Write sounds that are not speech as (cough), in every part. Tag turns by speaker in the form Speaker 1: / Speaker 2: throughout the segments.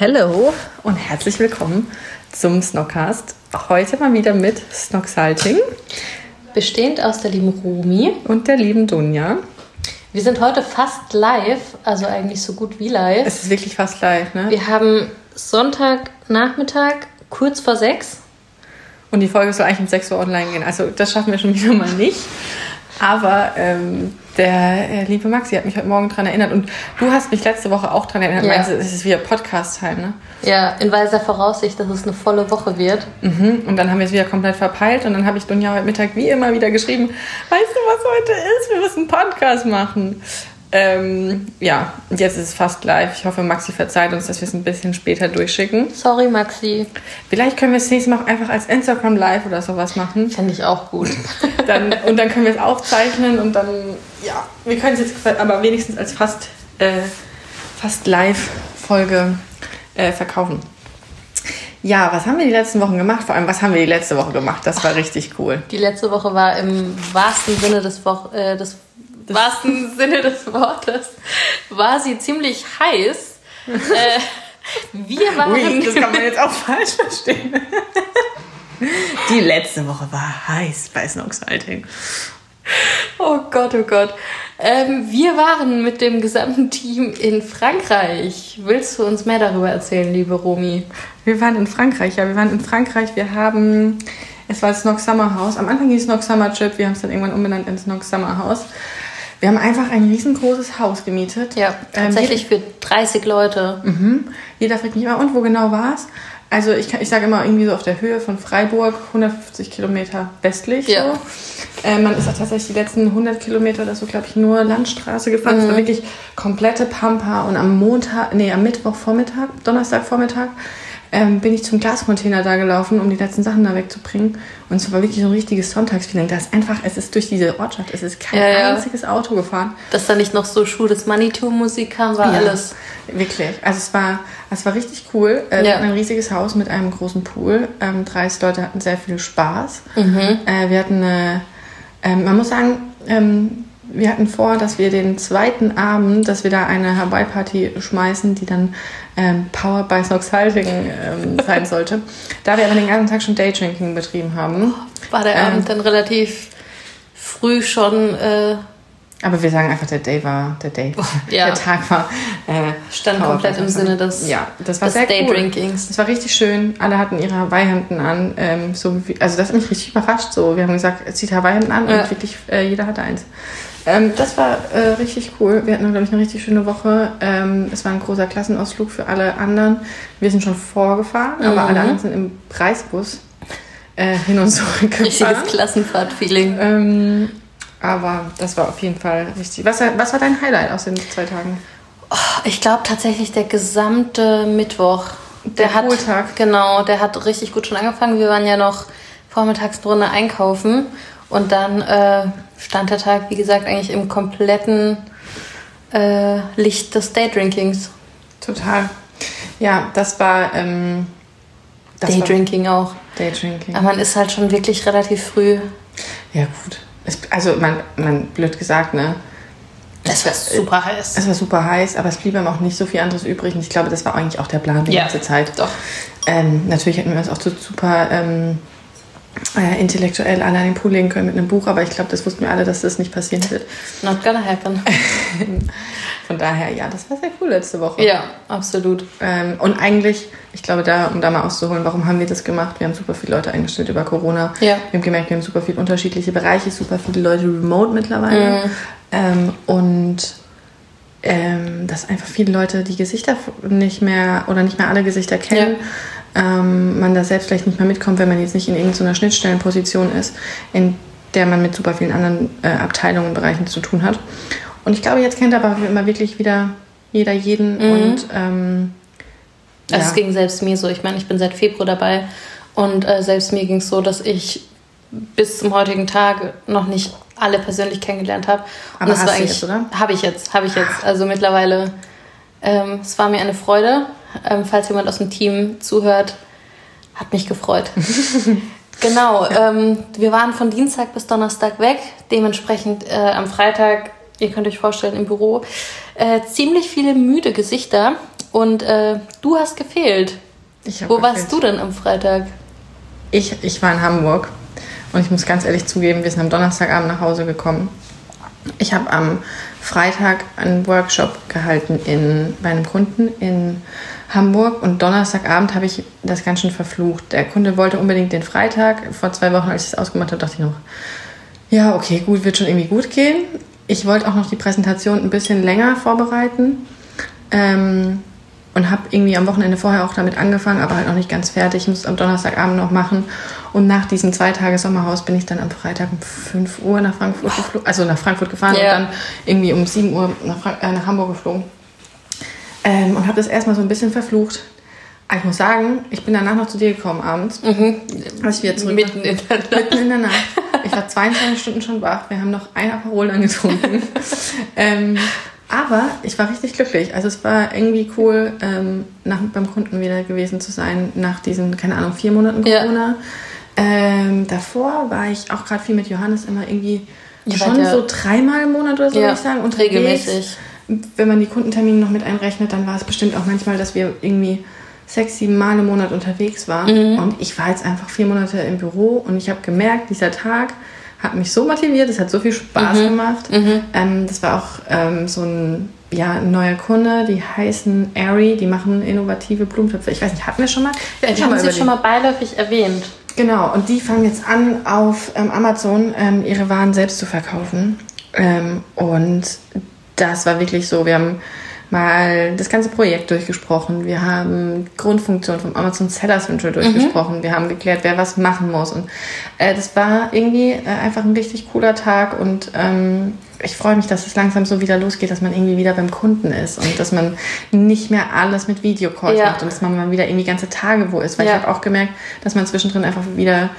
Speaker 1: Hallo und herzlich willkommen zum Snockcast. Heute mal wieder mit Snocksalting
Speaker 2: Bestehend aus der lieben Rumi.
Speaker 1: und der lieben Dunja.
Speaker 2: Wir sind heute fast live, also eigentlich so gut wie live.
Speaker 1: Es ist wirklich fast live, ne?
Speaker 2: Wir haben Sonntagnachmittag, kurz vor sechs.
Speaker 1: Und die Folge soll eigentlich um 6 Uhr online gehen. Also das schaffen wir schon wieder mal nicht. Aber ähm, der äh, liebe Maxi hat mich heute Morgen daran erinnert. Und du hast mich letzte Woche auch daran erinnert.
Speaker 2: Ja.
Speaker 1: Meinst du, es ist wieder Podcast-Time, ne?
Speaker 2: Ja, in weiser Voraussicht, dass es eine volle Woche wird.
Speaker 1: Mhm. Und dann haben wir es wieder komplett verpeilt. Und dann habe ich Dunja heute Mittag wie immer wieder geschrieben, weißt du, was heute ist? Wir müssen einen Podcast machen. Ähm, ja, und jetzt ist es fast live. Ich hoffe, Maxi verzeiht uns, dass wir es ein bisschen später durchschicken.
Speaker 2: Sorry, Maxi.
Speaker 1: Vielleicht können wir es nächstes Mal auch einfach als Instagram Live oder sowas machen.
Speaker 2: Fände ich auch gut. (laughs)
Speaker 1: Dann, und dann können wir es aufzeichnen und dann, ja, wir können es jetzt aber wenigstens als fast, äh, fast Live-Folge äh, verkaufen. Ja, was haben wir die letzten Wochen gemacht? Vor allem, was haben wir die letzte Woche gemacht? Das war richtig cool.
Speaker 2: Die letzte Woche war im wahrsten Sinne des, Wo äh, des wahrsten Sinne des Wortes, war sie ziemlich heiß. (laughs) äh, wir waren...
Speaker 1: Ui, das kann man jetzt auch (laughs) falsch verstehen. Die letzte Woche war heiß bei Snoxalting.
Speaker 2: Oh Gott, oh Gott. Ähm, wir waren mit dem gesamten Team in Frankreich. Willst du uns mehr darüber erzählen, liebe Romi?
Speaker 1: Wir waren in Frankreich, ja, wir waren in Frankreich. Wir haben, es war das Snox Summer House. Am Anfang hieß es Snox Summer Trip, wir haben es dann irgendwann umbenannt in Snox Summer House. Wir haben einfach ein riesengroßes Haus gemietet.
Speaker 2: Ja,
Speaker 1: Ähm,
Speaker 2: tatsächlich für 30 Leute.
Speaker 1: Mhm. Jeder fragt mich immer, und wo genau war es? Also ich, ich sage immer irgendwie so auf der Höhe von Freiburg, 150 Kilometer westlich.
Speaker 2: Ja.
Speaker 1: So. Äh, man ist auch tatsächlich die letzten 100 Kilometer oder so, glaube ich, nur Landstraße gefahren. Es war wirklich komplette Pampa. Und am Montag, nee, am Mittwochvormittag, Donnerstagvormittag, ähm, bin ich zum Glascontainer da gelaufen, um die letzten Sachen da wegzubringen. Und es war wirklich so ein richtiges Sonntagsfeeling. Da ist einfach, es ist durch diese Ortschaft, es ist kein
Speaker 2: Ja, ja.
Speaker 1: einziges Auto gefahren.
Speaker 2: Dass da nicht noch so Schuh des Manitou-Musik kam, war
Speaker 1: Ja,
Speaker 2: alles.
Speaker 1: Wirklich. Also es war, es war richtig cool. Äh, Wir
Speaker 2: Ja.
Speaker 1: hatten ein riesiges Haus mit einem großen Pool. Ähm, 30 Leute hatten sehr viel Spaß.
Speaker 2: Mhm.
Speaker 1: Äh, wir hatten eine, ähm, man muss sagen, ähm, wir hatten vor, dass wir den zweiten Abend, dass wir da eine Hawaii-Party schmeißen, die dann ähm, Power by Snoxhalting ähm, sein sollte. Da wir aber den ganzen Tag schon Daydrinking betrieben haben.
Speaker 2: War der
Speaker 1: Ähm.
Speaker 2: Abend dann relativ früh schon, äh,
Speaker 1: Aber wir sagen einfach, der Day war, der Day, (laughs)
Speaker 2: ja.
Speaker 1: der Tag war. Äh,
Speaker 2: stand
Speaker 1: Power
Speaker 2: komplett im. Sinne des,
Speaker 1: Ja, das war
Speaker 2: des
Speaker 1: sehr cool.
Speaker 2: Daydrinkings.
Speaker 1: Es war richtig schön. Alle hatten ihre Hawaii-Hemden an. Ähm, so wie, also das hat mich richtig überrascht. So, wir haben gesagt, zieht Hawaii-Hemden an
Speaker 2: Ja.
Speaker 1: und wirklich äh, jeder hatte eins. Ähm, das war äh, richtig cool. Wir hatten, glaube ich, eine richtig schöne Woche. Ähm, es war ein großer Klassenausflug für alle anderen. Wir sind schon vorgefahren, aber
Speaker 2: Mhm.
Speaker 1: alle anderen sind im Preisbus äh, hin und zurück gefahren.
Speaker 2: Richtiges Klassenfahrt-Feeling.
Speaker 1: Ähm, aber das war auf jeden Fall richtig. Was, was war dein Highlight aus den zwei Tagen?
Speaker 2: Ich glaube tatsächlich der gesamte Mittwoch.
Speaker 1: Der
Speaker 2: hat
Speaker 1: Pooltag.
Speaker 2: genau, der hat richtig gut schon angefangen. Wir waren ja noch vormittags drunter einkaufen und dann äh, stand der Tag, wie gesagt, eigentlich im kompletten äh, Licht des Daydrinkings.
Speaker 1: Total. Ja, das war. Ähm, das war
Speaker 2: Daydrinking auch.
Speaker 1: Daydrinking.
Speaker 2: Aber man ist halt schon wirklich relativ früh.
Speaker 1: Ja, gut. Es, also, man, man, blöd gesagt, ne?
Speaker 2: Es war super heiß.
Speaker 1: Es war super heiß, aber es blieb einem auch nicht so viel anderes übrig. Und ich glaube, das war eigentlich auch der Plan die
Speaker 2: Ja,
Speaker 1: ganze Zeit.
Speaker 2: doch.
Speaker 1: Ähm, natürlich hätten wir uns auch so super ähm, äh, intellektuell alle an den Pool legen können mit einem Buch, aber ich glaube, das wussten wir alle, dass das nicht passieren wird.
Speaker 2: Not gonna happen. (laughs)
Speaker 1: Von daher, ja, das war sehr cool letzte Woche.
Speaker 2: ja, absolut.
Speaker 1: Ähm, und eigentlich, ich glaube, da, um da mal auszuholen, warum haben wir das gemacht? Wir haben super viele Leute eingestellt über Corona.
Speaker 2: Ja.
Speaker 1: Wir haben gemerkt, wir haben super viele unterschiedliche Bereiche, super viele Leute remote mittlerweile. Ähm, und ähm, dass einfach viele Leute die Gesichter nicht mehr oder nicht mehr alle Gesichter kennen. Ähm, man da selbst vielleicht nicht mehr mitkommt, wenn man jetzt nicht in irgendeiner Schnittstellenposition ist, in der man mit super vielen anderen äh, Abteilungen und Bereichen zu tun hat. Und ich glaube, jetzt kennt aber immer wirklich wieder jeder jeden
Speaker 2: Mhm.
Speaker 1: und ähm,
Speaker 2: Also
Speaker 1: ja.
Speaker 2: es ging selbst mir so. Ich meine, ich bin seit Februar dabei und äh, selbst mir ging es so, dass ich bis zum heutigen Tag noch nicht alle persönlich kennengelernt habe.
Speaker 1: Aber hast du jetzt, oder?
Speaker 2: Habe ich jetzt, habe ich jetzt. Also mittlerweile, ähm, es war mir eine Freude. Ähm, falls jemand aus dem Team zuhört, hat mich gefreut. (laughs) genau, ähm, wir waren von Dienstag bis Donnerstag weg. Dementsprechend äh, am Freitag, ihr könnt euch vorstellen, im Büro äh, ziemlich viele müde Gesichter. Und äh, du hast gefehlt. Wo
Speaker 1: gefehlt.
Speaker 2: warst du denn am Freitag?
Speaker 1: Ich, ich war in Hamburg und ich muss ganz ehrlich zugeben, wir sind am Donnerstagabend nach Hause gekommen. Ich habe am Freitag einen Workshop gehalten in, bei einem Kunden in Hamburg und Donnerstagabend habe ich das ganz schön verflucht. Der Kunde wollte unbedingt den Freitag. Vor zwei Wochen, als ich es ausgemacht habe, dachte ich noch, ja, okay, gut, wird schon irgendwie gut gehen. Ich wollte auch noch die Präsentation ein bisschen länger vorbereiten. Ähm, und habe irgendwie am Wochenende vorher auch damit angefangen, aber halt noch nicht ganz fertig. Ich muss es am Donnerstagabend noch machen. Und nach diesem zwei Tage Sommerhaus bin ich dann am Freitag um 5 Uhr nach Frankfurt geflogen, also nach Frankfurt gefahren
Speaker 2: Ja.
Speaker 1: und dann irgendwie um 7 Uhr nach, Frank äh, nach Hamburg geflogen. Ähm, und habe das erstmal so ein bisschen verflucht. Aber ich muss sagen, ich bin danach noch zu dir gekommen abends, als wir zurück
Speaker 2: Mitten in der Nacht.
Speaker 1: mitten in der Nacht. Ich war 22 Stunden schon wach. Wir haben noch ein Aperol dann getrunken. (laughs) ähm, aber ich war richtig glücklich. Also es war irgendwie cool, ähm, nach, beim Kunden wieder gewesen zu sein, nach diesen, keine Ahnung, vier Monaten
Speaker 2: Ja.
Speaker 1: Corona. Ähm, davor war ich auch gerade viel mit Johannes immer irgendwie
Speaker 2: Ihr
Speaker 1: schon
Speaker 2: ja-
Speaker 1: so dreimal im Monat oder so,
Speaker 2: Ja,
Speaker 1: würde ich sagen, unterwegs.
Speaker 2: regelmäßig.
Speaker 1: Wenn man die Kundentermine noch mit einrechnet, dann war es bestimmt auch manchmal, dass wir irgendwie sechs, sieben Mal im Monat unterwegs waren.
Speaker 2: Mhm.
Speaker 1: Und ich war jetzt einfach vier Monate im Büro und ich habe gemerkt, dieser Tag hat mich so motiviert, es hat so viel Spaß
Speaker 2: Mhm.
Speaker 1: gemacht. Ähm, das war auch ähm, so ein, ja, ein neuer Kunde, die heißen Airy, die machen innovative Blumentöpfe. Ich weiß nicht, hatten wir schon mal? Wir
Speaker 2: haben
Speaker 1: über
Speaker 2: sie schon mal beiläufig erwähnt.
Speaker 1: Genau, und die fangen jetzt an, auf ähm, Amazon ähm, ihre Waren selbst zu verkaufen. Ähm, und das war wirklich so, wir haben mal das ganze Projekt durchgesprochen, wir haben Grundfunktion vom Amazon Seller Central durchgesprochen, wir haben geklärt, wer was machen muss. Und äh, das war irgendwie äh, einfach ein richtig cooler Tag und ähm, ich freue mich, dass es langsam so wieder losgeht, dass man irgendwie wieder beim Kunden ist und dass man nicht mehr alles mit Videocalls
Speaker 2: Ja.
Speaker 1: macht und dass man mal wieder irgendwie ganze Tage wo ist. Weil
Speaker 2: Ja.
Speaker 1: ich habe auch gemerkt, dass man zwischendrin einfach wieder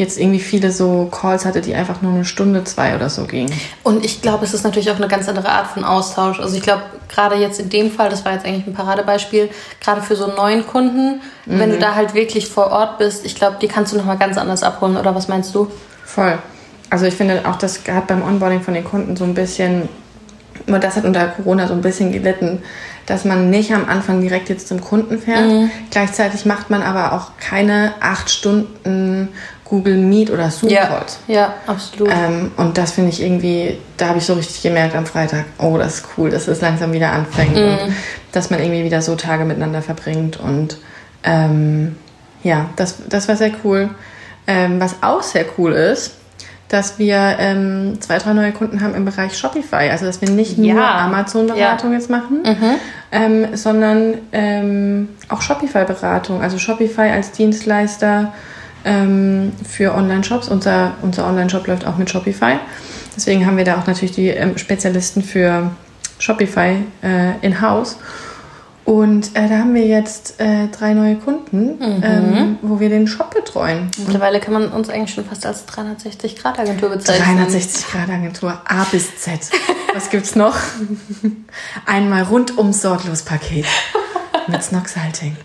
Speaker 1: jetzt irgendwie viele so Calls hatte, die einfach nur eine Stunde, zwei oder so gingen.
Speaker 2: Und ich glaube, es ist natürlich auch eine ganz andere Art von Austausch. Also ich glaube, gerade jetzt in dem Fall, das war jetzt eigentlich ein Paradebeispiel, gerade für so einen neuen Kunden, wenn du da halt wirklich vor Ort bist, ich glaube, die kannst du nochmal ganz anders abholen. Oder was meinst du?
Speaker 1: Voll. Also ich finde auch, das hat beim Onboarding von den Kunden so ein bisschen, nur das hat unter Corona so ein bisschen gelitten, dass man nicht am Anfang direkt jetzt zum Kunden fährt. Gleichzeitig macht man aber auch keine acht Stunden Google Meet oder Zoom Calls.
Speaker 2: ja, absolut.
Speaker 1: Ähm, und das finde ich irgendwie, da habe ich so richtig gemerkt am Freitag, oh, das ist cool, dass es langsam wieder anfängt und dass man irgendwie wieder so Tage miteinander verbringt. Und ähm, ja, das, das war sehr cool. Ähm, was auch sehr cool ist, dass wir ähm, zwei, drei neue Kunden haben im Bereich Shopify. Also, dass wir nicht nur
Speaker 2: Ja.
Speaker 1: Amazon-Beratung jetzt machen, ähm, sondern ähm, auch Shopify-Beratung. Also Shopify als Dienstleister ähm, für Online-Shops. Unser, unser Online-Shop läuft auch mit Shopify. Deswegen haben wir da auch natürlich die ähm, Spezialisten für Shopify äh, in-house. Und äh, da haben wir jetzt äh, drei neue Kunden, ähm, wo wir den Shop betreuen.
Speaker 2: Mittlerweile kann man uns eigentlich schon fast als 360-Grad-Agentur bezeichnen.
Speaker 1: 360-Grad-Agentur A bis Z. (laughs) Was gibt's noch? Einmal rundum sorglos Paket mit Snox-Halting.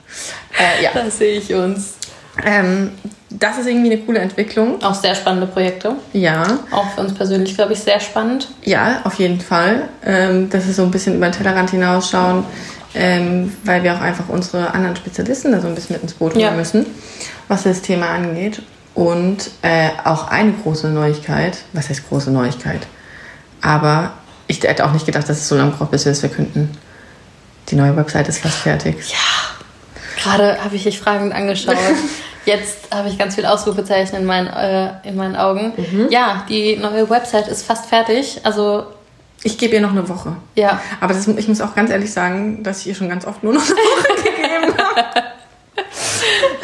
Speaker 1: Äh, ja,
Speaker 2: Da sehe ich uns.
Speaker 1: Ähm, das ist irgendwie eine coole Entwicklung.
Speaker 2: Auch sehr spannende Projekte.
Speaker 1: Ja,
Speaker 2: Auch für uns persönlich, glaube ich, sehr spannend.
Speaker 1: ja, auf jeden Fall. Ähm, dass wir so ein bisschen über den Tellerrand hinausschauen, ähm, weil wir auch einfach unsere anderen Spezialisten da so ein bisschen mit ins Boot holen
Speaker 2: Ja.
Speaker 1: müssen, was das Thema angeht. Und äh, auch eine große Neuigkeit, was heißt große Neuigkeit? Aber ich hätte auch nicht gedacht, dass es so lange braucht, bis wir es verkünden. Die neue Website ist fast fertig.
Speaker 2: Gerade habe ich dich fragend angeschaut. (laughs) Jetzt habe ich ganz viel Ausrufezeichen in meinen, äh, in meinen Augen. Ja, die neue Website ist fast fertig. Also,
Speaker 1: Ich gebe ihr noch eine Woche.
Speaker 2: ja.
Speaker 1: Aber das, ich muss auch ganz ehrlich sagen, dass ich ihr schon ganz oft nur noch eine Woche (laughs) gegeben habe.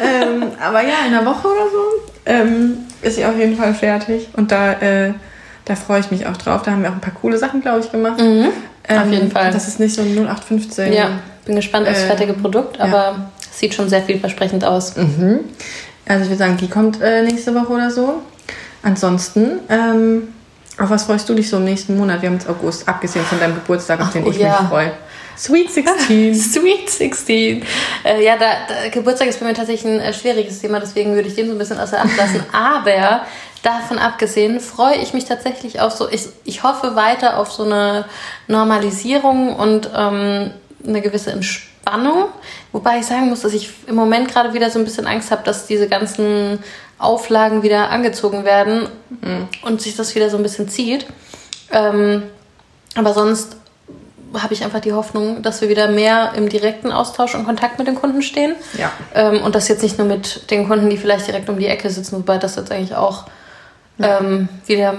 Speaker 1: (laughs) ähm, aber ja, in einer Woche oder so ähm, ist sie auf jeden Fall fertig. Und da, äh, da freue ich mich auch drauf. Da haben wir auch ein paar coole Sachen, glaube ich, gemacht.
Speaker 2: Mhm,
Speaker 1: Ähm,
Speaker 2: auf jeden Fall.
Speaker 1: Das ist nicht so ein 0815.
Speaker 2: Ja, bin gespannt aufs
Speaker 1: Äh,
Speaker 2: fertige Produkt, aber
Speaker 1: ja.
Speaker 2: Es sieht schon sehr vielversprechend aus.
Speaker 1: Mhm. Also ich würde sagen, die kommt äh, nächste Woche oder so. Ansonsten, ähm, auf was freust du dich so im nächsten Monat? Wir haben jetzt August, abgesehen von deinem Geburtstag, auf den
Speaker 2: oh
Speaker 1: ich
Speaker 2: ja.
Speaker 1: mich freue. Sweet (laughs) 16.
Speaker 2: Sweet 16. Äh, ja, da, da, Geburtstag ist bei mir tatsächlich ein äh, schwieriges Thema, deswegen würde ich den so ein bisschen außer Acht lassen. (laughs) Aber davon abgesehen freue ich mich tatsächlich auf so, ich, ich hoffe weiter auf so eine Normalisierung und ähm, eine gewisse Entspannung. Wobei ich sagen muss, dass ich im Moment gerade wieder so ein bisschen Angst habe, dass diese ganzen Auflagen wieder angezogen werden und sich das wieder so ein bisschen zieht. Ähm, aber sonst habe ich einfach die Hoffnung, dass wir wieder mehr im direkten Austausch und Kontakt mit den Kunden stehen.
Speaker 1: Ja.
Speaker 2: Ähm, und das jetzt nicht nur mit den Kunden, die vielleicht direkt um die Ecke sitzen, wobei das jetzt eigentlich auch ähm, wieder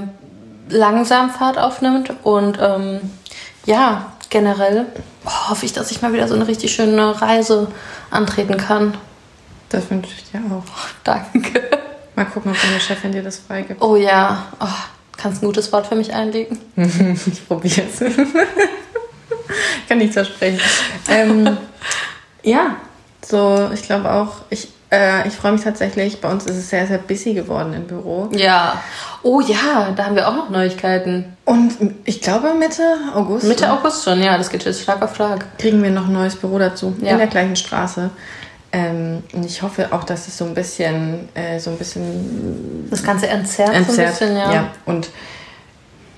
Speaker 2: langsam Fahrt aufnimmt. Und ähm, ja, generell hoffe ich, dass ich mal wieder so eine richtig schöne Reise antreten kann.
Speaker 1: Das wünsche ich dir auch.
Speaker 2: Danke. (laughs)
Speaker 1: Mal gucken, ob deine Chefin dir das freigibt.
Speaker 2: Oh ja, oh, kannst ein gutes Wort für mich einlegen? (laughs)
Speaker 1: Ich probiere es. (laughs) Kann nicht versprechen. Ähm, ja, so, ich glaube auch, ich, äh, ich freue mich tatsächlich, bei uns ist es sehr, sehr busy geworden im Büro.
Speaker 2: Ja. Oh ja, da haben wir auch noch Neuigkeiten.
Speaker 1: Und ich glaube Mitte August
Speaker 2: Mitte August schon, ja, das geht jetzt Schlag auf Schlag.
Speaker 1: kriegen wir noch ein neues Büro dazu,
Speaker 2: Ja.
Speaker 1: in der gleichen Straße. Ähm, und ich hoffe auch, dass es so ein bisschen, äh, so ein bisschen
Speaker 2: Das Ganze entzerrt, so ein
Speaker 1: entzerrt.
Speaker 2: bisschen, ja.
Speaker 1: Und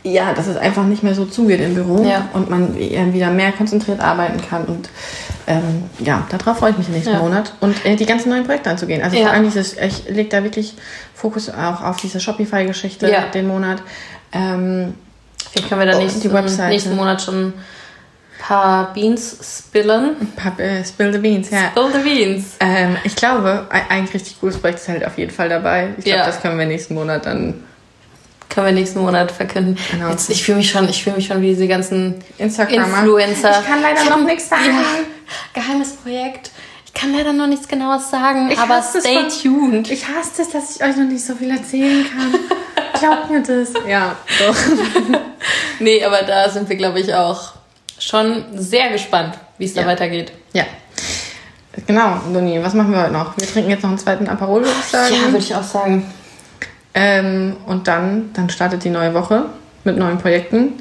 Speaker 1: ja, dass es einfach nicht mehr so zugeht im Büro
Speaker 2: Ja.
Speaker 1: und man wieder mehr konzentriert arbeiten kann. Und ähm, ja, darauf freue ich mich im nächsten
Speaker 2: Ja.
Speaker 1: Monat. Und äh, die ganzen neuen Projekte anzugehen. Also
Speaker 2: Ja.
Speaker 1: vor allem dieses, ich lege da wirklich Fokus auch auf diese Shopify-Geschichte
Speaker 2: Ja.
Speaker 1: den Monat. Ähm,
Speaker 2: Vielleicht können wir dann
Speaker 1: Oh,
Speaker 2: nächsten,
Speaker 1: Webseite.
Speaker 2: nächsten Monat schon ein paar Beans spillen.
Speaker 1: Pap- äh, Spill the Beans, ja.
Speaker 2: Spill the Beans.
Speaker 1: Ähm, ich glaube, ein, ein richtig cooles Projekt ist halt auf jeden Fall dabei. Ich glaube, das können wir nächsten Monat dann
Speaker 2: Können wir nächsten Monat verkünden.
Speaker 1: Genau.
Speaker 2: Jetzt, ich fühle mich schon, ich fühle mich schon wie diese ganzen
Speaker 1: Instagrammer.
Speaker 2: Influencer.
Speaker 1: Ich kann leider
Speaker 2: hab
Speaker 1: noch nichts sagen.
Speaker 2: Ja, geheimes Projekt. Ich kann leider noch nichts genaues sagen,
Speaker 1: Ich
Speaker 2: aber stay
Speaker 1: von-
Speaker 2: tuned.
Speaker 1: Ich hasse es, dass ich euch noch nicht so viel erzählen kann. Glaubt mir das. (laughs) Ja, doch.
Speaker 2: Nee, aber da sind wir, glaube ich, auch schon sehr gespannt, wie es da
Speaker 1: Ja.
Speaker 2: weitergeht.
Speaker 1: Ja. Genau, Doni, was machen wir heute noch? Wir trinken jetzt noch einen zweiten Aperol, würde ich sagen.
Speaker 2: Ja, würde ich auch sagen.
Speaker 1: Ähm, und dann, dann startet die neue Woche mit neuen Projekten.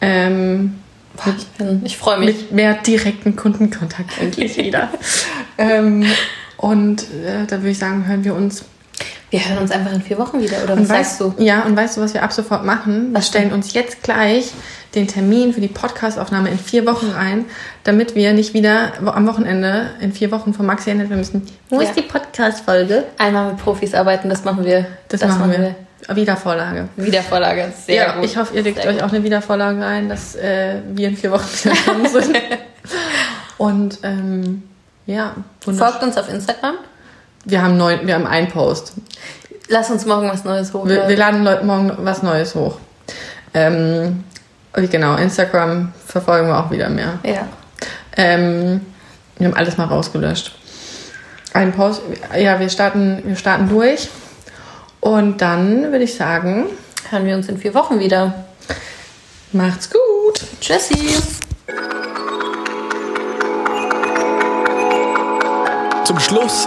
Speaker 1: Ähm,
Speaker 2: Boah, ich bin, ich freue mich.
Speaker 1: mit mehr direkten Kundenkontakt endlich (laughs) wieder. ähm, und äh, da würde ich sagen, hören wir uns
Speaker 2: Wir hören uns einfach in vier Wochen wieder, oder was
Speaker 1: Und
Speaker 2: sagst
Speaker 1: weißt,
Speaker 2: du?
Speaker 1: Ja, und weißt du, was wir ab sofort machen? Wir
Speaker 2: Was
Speaker 1: stellen uns jetzt gleich den Termin für die Podcastaufnahme in vier Wochen ein, damit wir nicht wieder am Wochenende in vier Wochen von Maxi erinnert werden müssen. Wo
Speaker 2: Ja.
Speaker 1: ist die Podcast-Folge?
Speaker 2: Einmal mit Profis arbeiten, das machen wir.
Speaker 1: Das, machen wir. Wiedervorlage.
Speaker 2: Wiedervorlage, sehr
Speaker 1: ja,
Speaker 2: gut.
Speaker 1: ich hoffe, ihr legt
Speaker 2: Sehr
Speaker 1: euch
Speaker 2: gut.
Speaker 1: auch eine Wiedervorlage ein, dass äh, wir in vier Wochen wieder (laughs) sind. und ähm, ja.
Speaker 2: Folgt uns auf Instagram.
Speaker 1: Wir haben, neun, wir haben einen Post.
Speaker 2: Lass uns morgen was Neues
Speaker 1: Wir,
Speaker 2: hochladen.
Speaker 1: wir laden Leuten morgen was Neues hoch. Ähm, genau, Instagram verfolgen wir auch wieder mehr.
Speaker 2: ja.
Speaker 1: Ähm, wir haben alles mal rausgelöscht. Ein Post, ja, wir starten, wir starten durch. Und dann würde ich sagen,
Speaker 2: Hören wir uns in vier Wochen wieder.
Speaker 1: macht's gut.
Speaker 2: Tschüssi.
Speaker 3: Zum Schluss